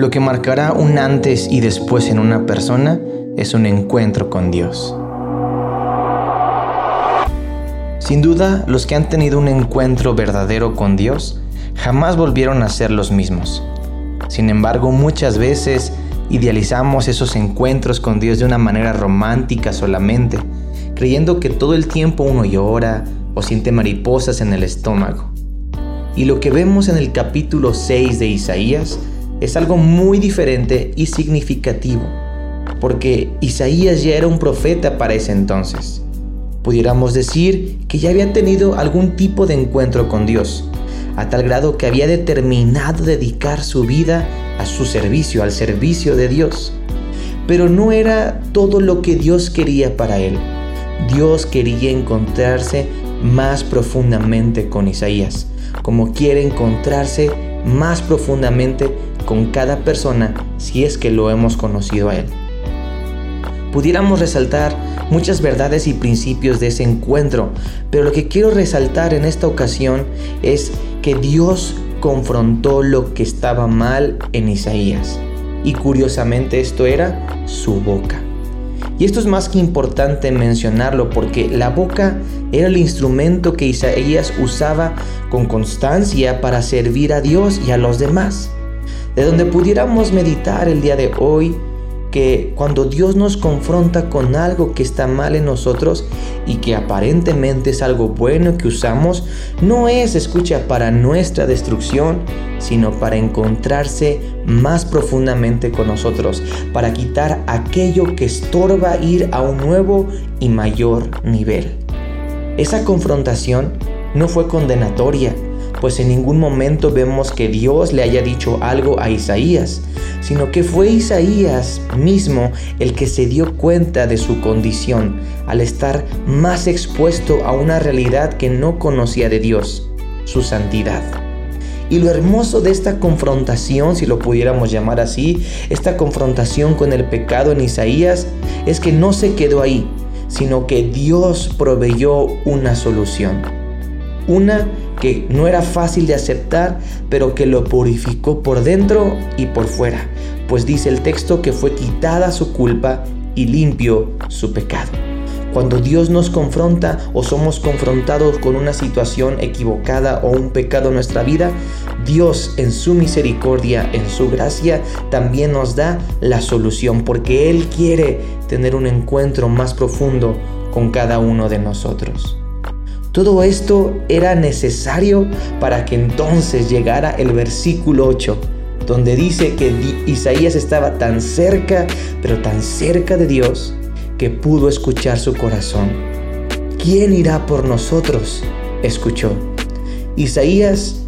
Lo que marcará un antes y después en una persona es un encuentro con Dios. Sin duda, los que han tenido un encuentro verdadero con Dios jamás volvieron a ser los mismos. Sin embargo, muchas veces idealizamos esos encuentros con Dios de una manera romántica solamente, creyendo que todo el tiempo uno llora o siente mariposas en el estómago. Y lo que vemos en el capítulo 6 de Isaías es algo muy diferente y significativo, porque Isaías ya era un profeta para ese entonces pudiéramos decir que ya había tenido algún tipo de encuentro con Dios, a tal grado que había determinado dedicar su vida a su servicio, al servicio de Dios. Pero no era todo lo que Dios quería para él. Dios quería encontrarse más profundamente con Isaías, como quiere encontrarse más profundamente con cada persona si es que lo hemos conocido a Él. Pudiéramos resaltar muchas verdades y principios de ese encuentro, pero lo que quiero resaltar en esta ocasión es que Dios confrontó lo que estaba mal en Isaías. Y curiosamente esto era su boca. Y esto es más que importante mencionarlo porque la boca era el instrumento que Isaías usaba con constancia para servir a Dios y a los demás. De donde pudiéramos meditar el día de hoy que cuando Dios nos confronta con algo que está mal en nosotros y que aparentemente es algo bueno que usamos, no es, escucha, para nuestra destrucción, sino para encontrarse más profundamente con nosotros, para quitar aquello que estorba ir a un nuevo y mayor nivel. Esa confrontación no fue condenatoria, pues en ningún momento vemos que Dios le haya dicho algo a Isaías, sino que fue Isaías mismo el que se dio cuenta de su condición al estar más expuesto a una realidad que no conocía de Dios, su santidad. Y lo hermoso de esta confrontación, si lo pudiéramos llamar así, esta confrontación con el pecado en Isaías, es que no se quedó ahí, sino que Dios proveyó una solución. Una que no era fácil de aceptar, pero que lo purificó por dentro y por fuera, pues dice el texto que fue quitada su culpa y limpio su pecado. Cuando Dios nos confronta o somos confrontados con una situación equivocada o un pecado en nuestra vida, Dios en su misericordia, en su gracia, también nos da la solución porque Él quiere tener un encuentro más profundo con cada uno de nosotros. Todo esto era necesario para que entonces llegara el versículo 8, donde dice que Isaías estaba tan cerca, pero tan cerca de Dios, que pudo escuchar su corazón. ¿Quién irá por nosotros? escuchó. Isaías,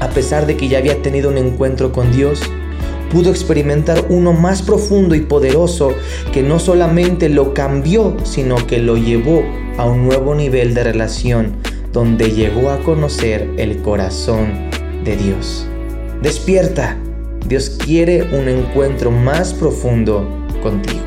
a pesar de que ya había tenido un encuentro con Dios, pudo experimentar uno más profundo y poderoso que no solamente lo cambió, sino que lo llevó a un nuevo nivel de relación donde llegó a conocer el corazón de Dios. Despierta, Dios quiere un encuentro más profundo contigo.